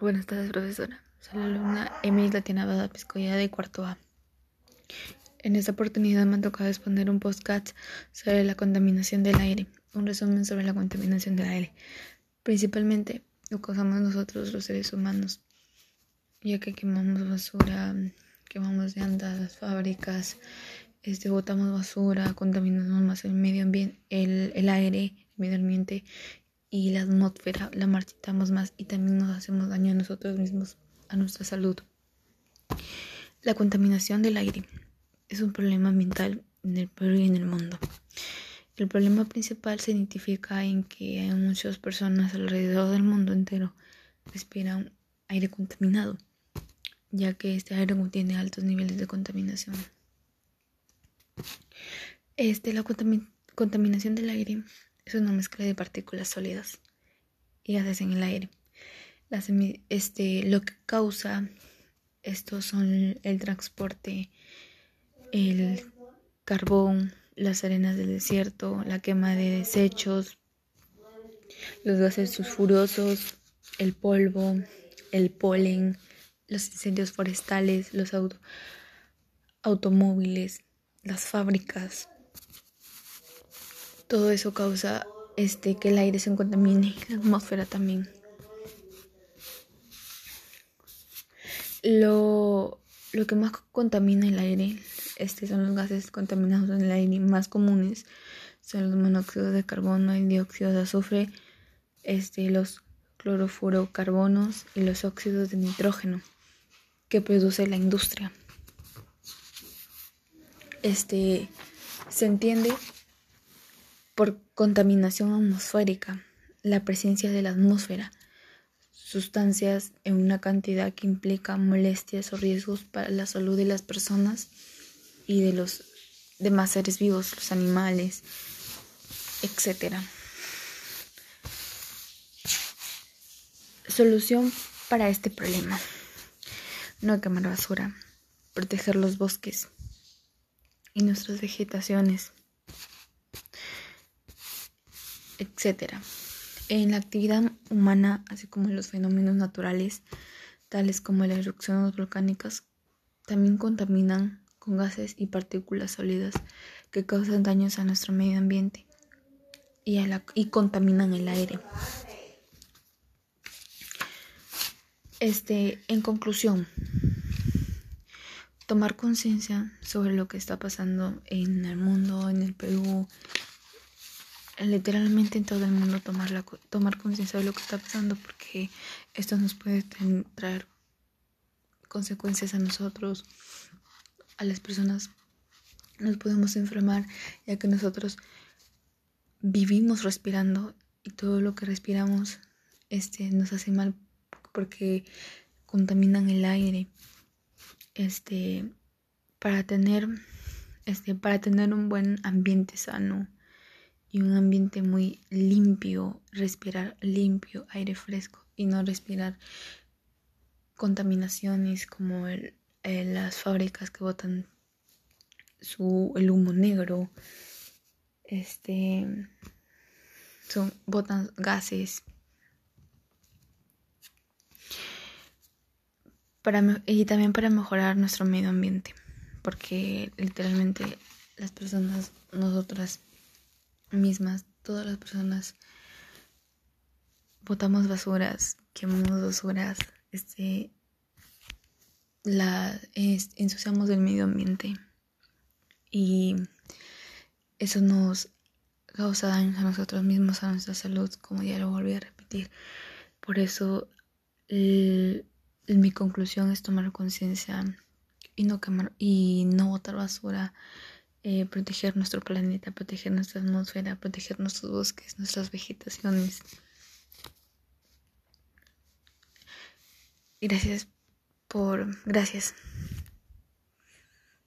Buenas tardes, profesora. Soy la alumna Emily Tatiana Bada Piscoya de cuarto A. En esta oportunidad me ha tocado exponer un podcast sobre la contaminación del aire, un resumen sobre la contaminación del aire. Principalmente lo causamos nosotros los seres humanos, ya que quemamos basura, quemamos llantas, fábricas, este, botamos basura, contaminamos más el medio ambiente, el, el aire, el medio ambiente y la atmósfera la marchitamos más y también nos hacemos daño a nosotros mismos, a nuestra salud. La contaminación del aire es un problema ambiental en el Perú y en el mundo. El problema principal se identifica en que hay muchas personas alrededor del mundo entero respiran aire contaminado, ya que este aire contiene altos niveles de contaminación. Este, la contaminación del aire es una mezcla de partículas sólidas y gases en el aire. este, lo que causa estos son el transporte, el carbón, las arenas del desierto, la quema de desechos, los gases sulfurosos, el polvo, el polen, los incendios forestales, los automóviles, las fábricas, todo eso causa este, que el aire se contamine, la atmósfera también. Lo, lo que más contamina el aire este, son los gases contaminados en el aire más comunes. Son los monóxidos de carbono, el dióxido de azufre, este, los clorofurocarbonos y los óxidos de nitrógeno que produce la industria. Este se entiende por contaminación atmosférica, la presencia de la atmósfera, sustancias en una cantidad que implica molestias o riesgos para la salud de las personas y de los demás seres vivos, los animales, etc. Solución para este problema. No quemar basura, proteger los bosques y nuestras vegetaciones etc. En la actividad humana, así como en los fenómenos naturales, tales como las erupciones volcánicas, también contaminan con gases y partículas sólidas que causan daños a nuestro medio ambiente y, y contaminan el aire. Este, en conclusión, tomar conciencia sobre lo que está pasando en el mundo, en el Perú, literalmente en todo el mundo tomar, la, tomar conciencia de lo que está pasando porque esto nos puede traer consecuencias a nosotros, a las personas. Nos podemos enfermar ya que nosotros vivimos respirando y todo lo que respiramos este, nos hace mal porque contaminan el aire. Este, para tener, este, para tener un buen ambiente sano y un ambiente muy limpio, respirar limpio, aire fresco y no respirar contaminaciones como el, las fábricas que botan su, el humo negro, este, son, botan gases. Para, y también para mejorar nuestro medio ambiente, porque literalmente las personas, nosotras mismas, todas las personas botamos basuras, quemamos basuras, este, la, ensuciamos el medio ambiente y eso nos causa daños a nosotros mismos, a nuestra salud, como ya lo volví a repetir. Por eso mi conclusión es tomar conciencia y no quemar y no botar basura eh, proteger nuestro planeta, proteger nuestra atmósfera, proteger nuestros bosques, nuestras vegetaciones. Gracias por... Gracias.